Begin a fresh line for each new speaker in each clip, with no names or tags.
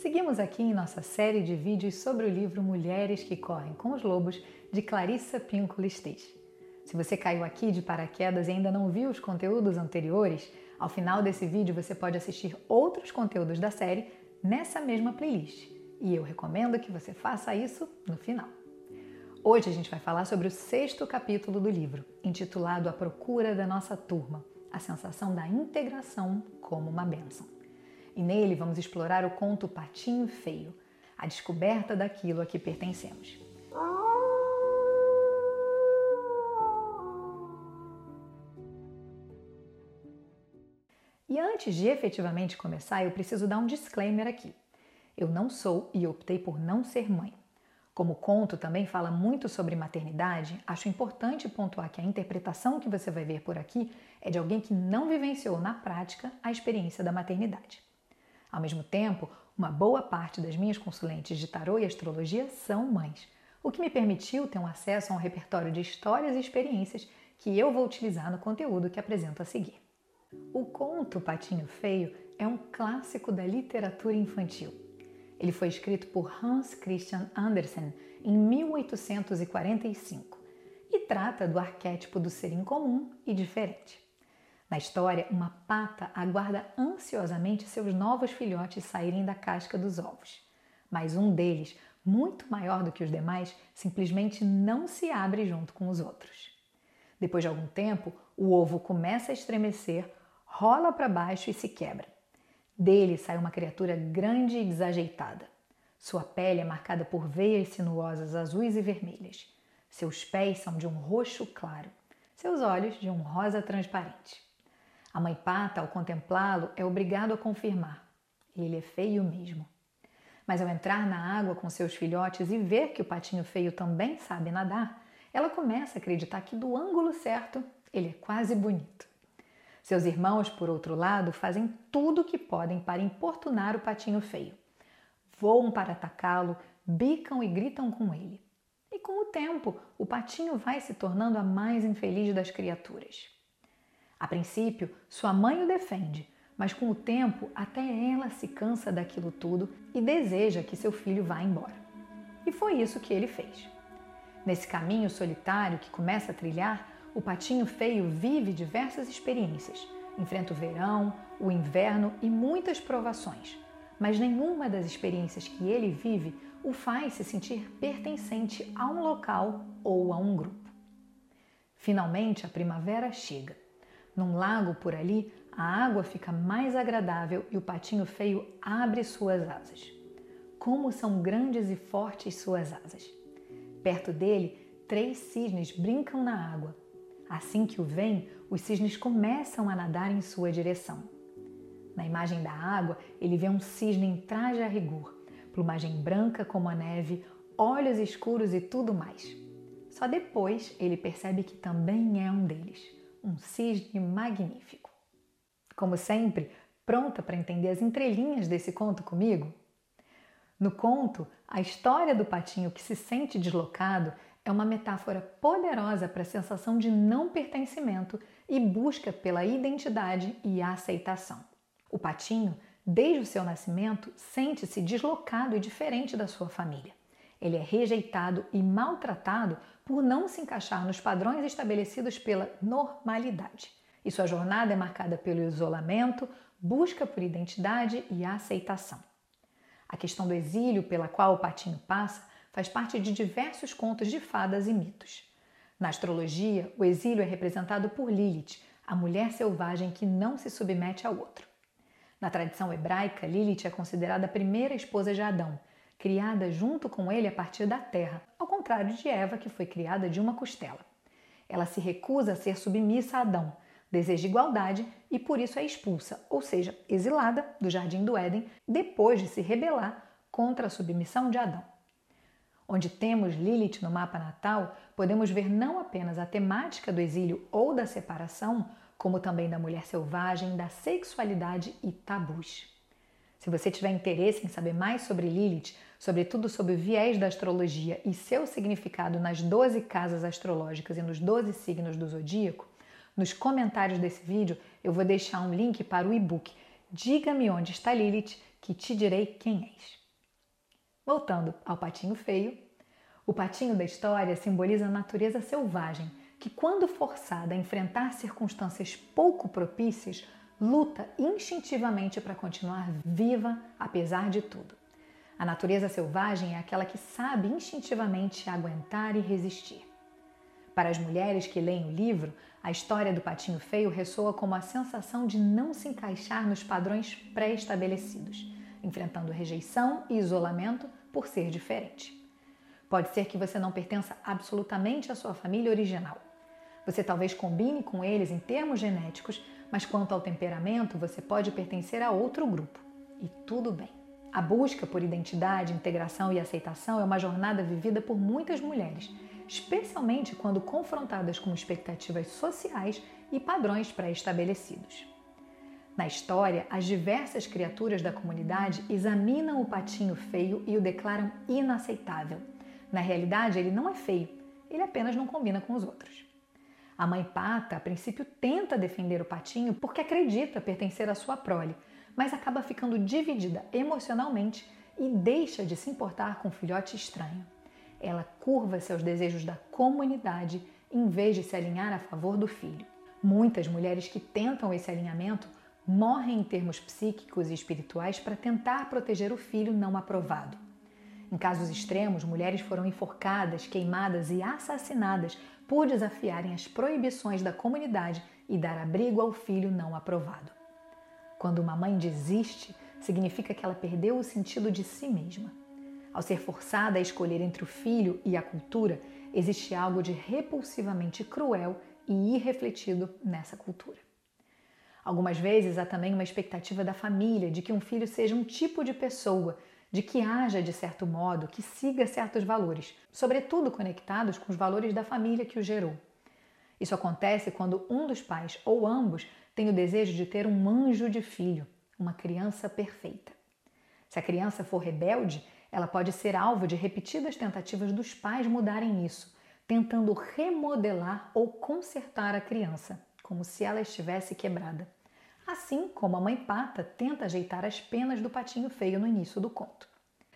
Seguimos aqui em nossa série de vídeos sobre o livro Mulheres que Correm com os Lobos, de Clarissa Pinkola Estes. Se você caiu aqui de paraquedas e ainda não viu os conteúdos anteriores, ao final desse vídeo você pode assistir outros conteúdos da série nessa mesma playlist. E eu recomendo que você faça isso no final. Hoje a gente vai falar sobre o sexto capítulo do livro, intitulado A Procura da Nossa Turma, a sensação da integração como uma bênção. E nele vamos explorar o conto Patinho Feio, a descoberta daquilo a que pertencemos. E antes de efetivamente começar, eu preciso dar um disclaimer aqui. Eu não sou e optei por não ser mãe. Como o conto também fala muito sobre maternidade, acho importante pontuar que a interpretação que você vai ver por aqui é de alguém que não vivenciou na prática a experiência da maternidade. Ao mesmo tempo, uma boa parte das minhas consulentes de tarô e astrologia são mães, o que me permitiu ter um acesso a um repertório de histórias e experiências que eu vou utilizar no conteúdo que apresento a seguir. O conto Patinho Feio é um clássico da literatura infantil. Ele foi escrito por Hans Christian Andersen em 1845 e trata do arquétipo do ser incomum e diferente. Na história, uma pata aguarda ansiosamente seus novos filhotes saírem da casca dos ovos. Mas um deles, muito maior do que os demais, simplesmente não se abre junto com os outros. Depois de algum tempo, o ovo começa a estremecer, rola para baixo e se quebra. Dele sai uma criatura grande e desajeitada. Sua pele é marcada por veias sinuosas azuis e vermelhas. Seus pés são de um roxo claro. Seus olhos de um rosa transparente. A mãe pata, ao contemplá-lo, é obrigado a confirmar: ele é feio mesmo. Mas ao entrar na água com seus filhotes e ver que o patinho feio também sabe nadar, ela começa a acreditar que do ângulo certo ele é quase bonito. Seus irmãos, por outro lado, fazem tudo o que podem para importunar o patinho feio. Voam para atacá-lo, bicam e gritam com ele. E com o tempo, o patinho vai se tornando a mais infeliz das criaturas. A princípio, sua mãe o defende, mas com o tempo, até ela se cansa daquilo tudo e deseja que seu filho vá embora. E foi isso que ele fez. Nesse caminho solitário que começa a trilhar, o patinho feio vive diversas experiências. Enfrenta o verão, o inverno e muitas provações. Mas nenhuma das experiências que ele vive o faz se sentir pertencente a um local ou a um grupo. Finalmente, a primavera chega. Num lago por ali, a água fica mais agradável e o patinho feio abre suas asas. Como são grandes e fortes suas asas! Perto dele, três cisnes brincam na água. Assim que o vem, os cisnes começam a nadar em sua direção. Na imagem da água, ele vê um cisne em traje a rigor, plumagem branca como a neve, olhos escuros e tudo mais. Só depois ele percebe que também é um deles um cisne magnífico. Como sempre, pronta para entender as entrelinhas desse conto comigo? No conto, a história do patinho que se sente deslocado é uma metáfora poderosa para a sensação de não pertencimento e busca pela identidade e aceitação. O patinho, desde o seu nascimento, sente-se deslocado e diferente da sua família. Ele é rejeitado e maltratado por não se encaixar nos padrões estabelecidos pela normalidade. E sua jornada é marcada pelo isolamento, busca por identidade e aceitação. A questão do exílio pela qual o patinho passa faz parte de diversos contos de fadas e mitos. Na astrologia, o exílio é representado por Lilith, a mulher selvagem que não se submete ao outro. Na tradição hebraica, Lilith é considerada a primeira esposa de Adão criada junto com ele a partir da terra, ao contrário de Eva, que foi criada de uma costela. Ela se recusa a ser submissa a Adão, deseja igualdade e por isso é expulsa, ou seja, exilada do jardim do Éden, depois de se rebelar contra a submissão de Adão. Onde temos Lilith no mapa natal, podemos ver não apenas a temática do exílio ou da separação, como também da mulher selvagem, da sexualidade e tabus. Se você tiver interesse em saber mais sobre Lilith, sobretudo sobre o viés da astrologia e seu significado nas 12 casas astrológicas e nos 12 signos do zodíaco, nos comentários desse vídeo eu vou deixar um link para o e-book Diga-me onde está Lilith, que te direi quem és. Voltando ao patinho feio, o patinho da história simboliza a natureza selvagem, que, quando forçada a enfrentar circunstâncias pouco propícias, luta instintivamente para continuar viva apesar de tudo. A natureza selvagem é aquela que sabe instintivamente aguentar e resistir. Para as mulheres que leem o livro, a história do patinho feio ressoa como a sensação de não se encaixar nos padrões pré-estabelecidos, enfrentando rejeição e isolamento por ser diferente. Pode ser que você não pertença absolutamente à sua família original. Você talvez combine com eles em termos genéticos, mas quanto ao temperamento, você pode pertencer a outro grupo. E tudo bem. A busca por identidade, integração e aceitação é uma jornada vivida por muitas mulheres, especialmente quando confrontadas com expectativas sociais e padrões pré-estabelecidos. Na história, as diversas criaturas da comunidade examinam o patinho feio e o declaram inaceitável. Na realidade, ele não é feio, ele apenas não combina com os outros. A mãe pata, a princípio, tenta defender o patinho porque acredita pertencer à sua prole, mas acaba ficando dividida emocionalmente e deixa de se importar com o filhote estranho. Ela curva-se aos desejos da comunidade em vez de se alinhar a favor do filho. Muitas mulheres que tentam esse alinhamento morrem em termos psíquicos e espirituais para tentar proteger o filho não aprovado. Em casos extremos, mulheres foram enforcadas, queimadas e assassinadas por desafiarem as proibições da comunidade e dar abrigo ao filho não aprovado. Quando uma mãe desiste, significa que ela perdeu o sentido de si mesma. Ao ser forçada a escolher entre o filho e a cultura, existe algo de repulsivamente cruel e irrefletido nessa cultura. Algumas vezes há também uma expectativa da família de que um filho seja um tipo de pessoa, de que haja de certo modo, que siga certos valores, sobretudo conectados com os valores da família que o gerou. Isso acontece quando um dos pais ou ambos tem o desejo de ter um anjo de filho, uma criança perfeita. Se a criança for rebelde, ela pode ser alvo de repetidas tentativas dos pais mudarem isso, tentando remodelar ou consertar a criança, como se ela estivesse quebrada. Assim como a mãe pata tenta ajeitar as penas do patinho feio no início do conto.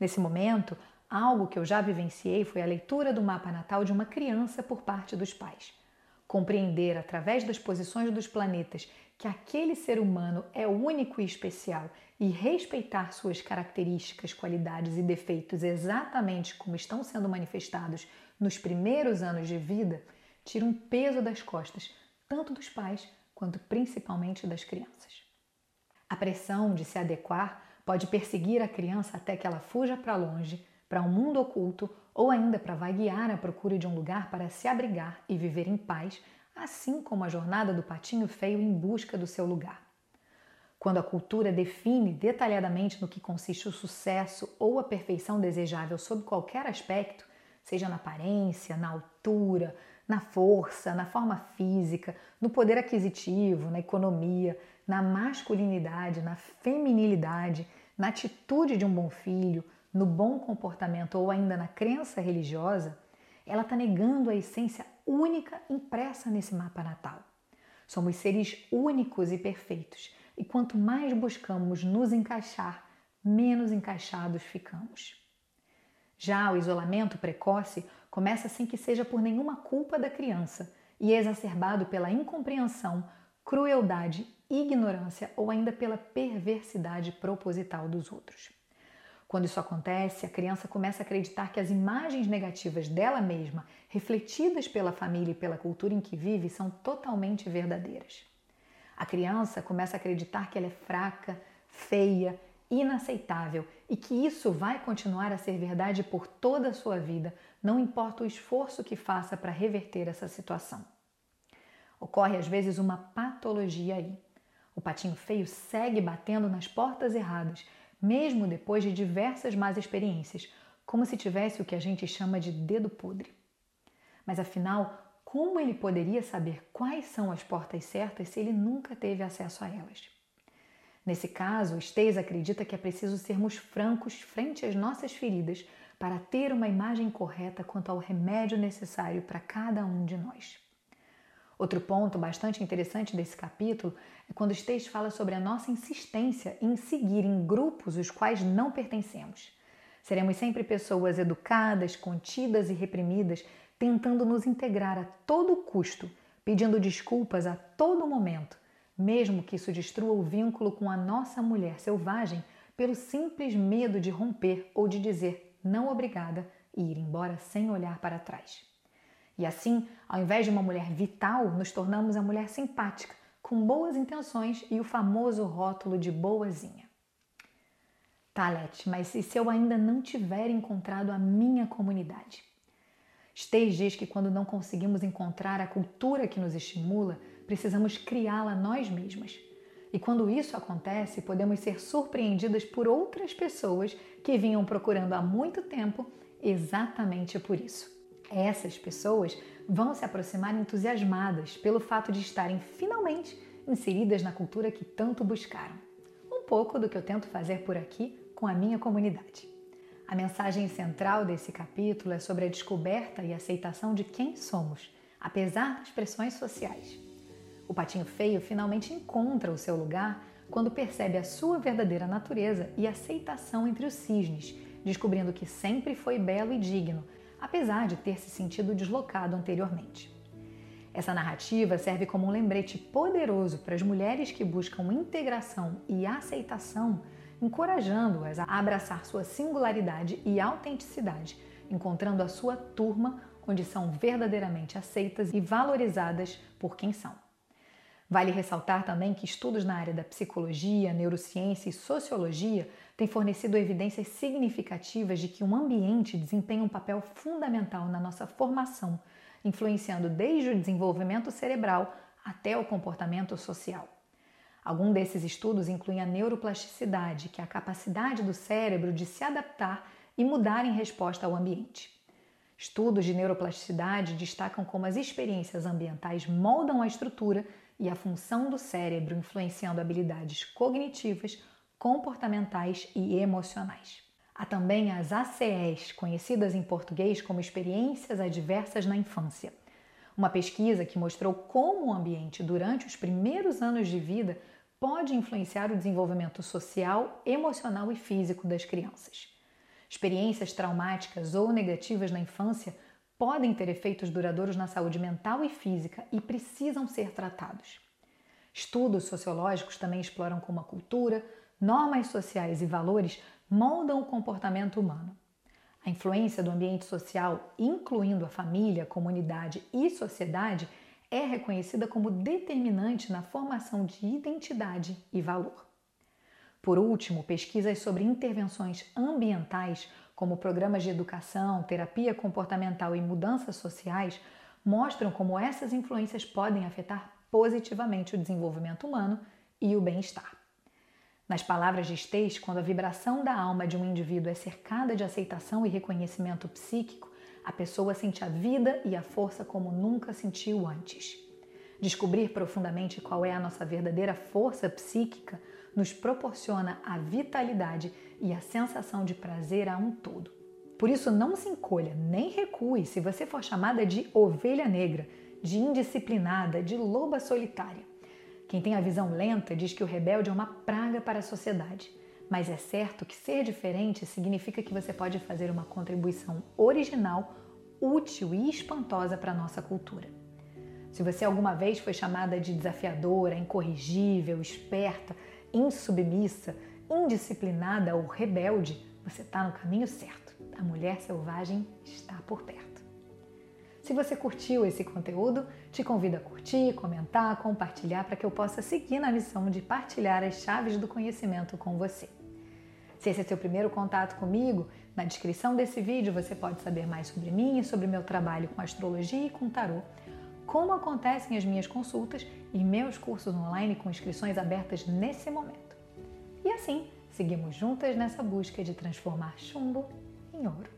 Nesse momento, algo que eu já vivenciei foi a leitura do mapa natal de uma criança por parte dos pais. Compreender através das posições dos planetas que aquele ser humano é único e especial e respeitar suas características, qualidades e defeitos exatamente como estão sendo manifestados nos primeiros anos de vida, tira um peso das costas, tanto dos pais quanto principalmente das crianças. A pressão de se adequar pode perseguir a criança até que ela fuja para longe, para um mundo oculto ou ainda para vaguear à procura de um lugar para se abrigar e viver em paz, assim como a jornada do patinho feio em busca do seu lugar. Quando a cultura define detalhadamente no que consiste o sucesso ou a perfeição desejável sob qualquer aspecto, seja na aparência, na altura, na força, na forma física, no poder aquisitivo, na economia, na masculinidade, na feminilidade, na atitude de um bom filho, no bom comportamento ou ainda na crença religiosa, ela está negando a essência única impressa nesse mapa natal. Somos seres únicos e perfeitos, e quanto mais buscamos nos encaixar, menos encaixados ficamos. Já o isolamento precoce começa sem que seja por nenhuma culpa da criança e é exacerbado pela incompreensão, crueldade, ignorância ou ainda pela perversidade proposital dos outros. Quando isso acontece, a criança começa a acreditar que as imagens negativas dela mesma, refletidas pela família e pela cultura em que vive, são totalmente verdadeiras. A criança começa a acreditar que ela é fraca, feia, inaceitável e que isso vai continuar a ser verdade por toda a sua vida, não importa o esforço que faça para reverter essa situação. Ocorre às vezes uma patologia aí. O patinho feio segue batendo nas portas erradas, mesmo depois de diversas más experiências, como se tivesse o que a gente chama de dedo podre. Mas afinal, como ele poderia saber quais são as portas certas se ele nunca teve acesso a elas? Nesse caso, Esteis acredita que é preciso sermos francos frente às nossas feridas para ter uma imagem correta quanto ao remédio necessário para cada um de nós. Outro ponto bastante interessante desse capítulo é quando Esteves fala sobre a nossa insistência em seguir em grupos os quais não pertencemos. Seremos sempre pessoas educadas, contidas e reprimidas, tentando nos integrar a todo custo, pedindo desculpas a todo momento, mesmo que isso destrua o vínculo com a nossa mulher selvagem pelo simples medo de romper ou de dizer não obrigada e ir embora sem olhar para trás. E assim, ao invés de uma mulher vital, nos tornamos a mulher simpática, com boas intenções e o famoso rótulo de boazinha. Leti, mas e se eu ainda não tiver encontrado a minha comunidade? Steix diz que quando não conseguimos encontrar a cultura que nos estimula, precisamos criá-la nós mesmas. E quando isso acontece, podemos ser surpreendidas por outras pessoas que vinham procurando há muito tempo exatamente por isso. Essas pessoas vão se aproximar entusiasmadas pelo fato de estarem finalmente inseridas na cultura que tanto buscaram. Um pouco do que eu tento fazer por aqui com a minha comunidade. A mensagem central desse capítulo é sobre a descoberta e aceitação de quem somos, apesar das pressões sociais. O patinho feio finalmente encontra o seu lugar quando percebe a sua verdadeira natureza e aceitação entre os cisnes, descobrindo que sempre foi belo e digno, apesar de ter se sentido deslocado anteriormente. Essa narrativa serve como um lembrete poderoso para as mulheres que buscam integração e aceitação, encorajando-as a abraçar sua singularidade e autenticidade, encontrando a sua turma onde são verdadeiramente aceitas e valorizadas por quem são. Vale ressaltar também que estudos na área da psicologia, neurociência e sociologia têm fornecido evidências significativas de que um ambiente desempenha um papel fundamental na nossa formação, influenciando desde o desenvolvimento cerebral até o comportamento social. Algum desses estudos incluem a neuroplasticidade, que é a capacidade do cérebro de se adaptar e mudar em resposta ao ambiente. Estudos de neuroplasticidade destacam como as experiências ambientais moldam a estrutura e a função do cérebro, influenciando habilidades cognitivas, comportamentais e emocionais. Há também as ACEs, conhecidas em português como experiências adversas na infância. Uma pesquisa que mostrou como o ambiente durante os primeiros anos de vida pode influenciar o desenvolvimento social, emocional e físico das crianças. Experiências traumáticas ou negativas na infância podem ter efeitos duradouros na saúde mental e física e precisam ser tratados. Estudos sociológicos também exploram como a cultura, normas sociais e valores moldam o comportamento humano. A influência do ambiente social, incluindo a família, comunidade e sociedade, é reconhecida como determinante na formação de identidade e valor. Por último, pesquisas sobre intervenções ambientais como programas de educação, terapia comportamental e mudanças sociais, mostram como essas influências podem afetar positivamente o desenvolvimento humano e o bem-estar. Nas palavras de Stace, quando a vibração da alma de um indivíduo é cercada de aceitação e reconhecimento psíquico, a pessoa sente a vida e a força como nunca sentiu antes. Descobrir profundamente qual é a nossa verdadeira força psíquica nos proporciona a vitalidade e a sensação de prazer a um todo. Por isso, não se encolha nem recue se você for chamada de ovelha negra, de indisciplinada, de loba solitária. Quem tem a visão lenta diz que o rebelde é uma praga para a sociedade, mas é certo que ser diferente significa que você pode fazer uma contribuição original, útil e espantosa para a nossa cultura. Se você alguma vez foi chamada de desafiadora, incorrigível, esperta, insubmissa, indisciplinada ou rebelde, você está no caminho certo. A mulher selvagem está por perto. Se você curtiu esse conteúdo, te convido a curtir, comentar, compartilhar para que eu possa seguir na missão de partilhar as chaves do conhecimento com você. Se esse é seu primeiro contato comigo, na descrição desse vídeo você pode saber mais sobre mim e sobre meu trabalho com astrologia e com tarô, como acontecem as minhas consultas e meus cursos online com inscrições abertas nesse momento. E assim, seguimos juntas nessa busca de transformar chumbo em ouro.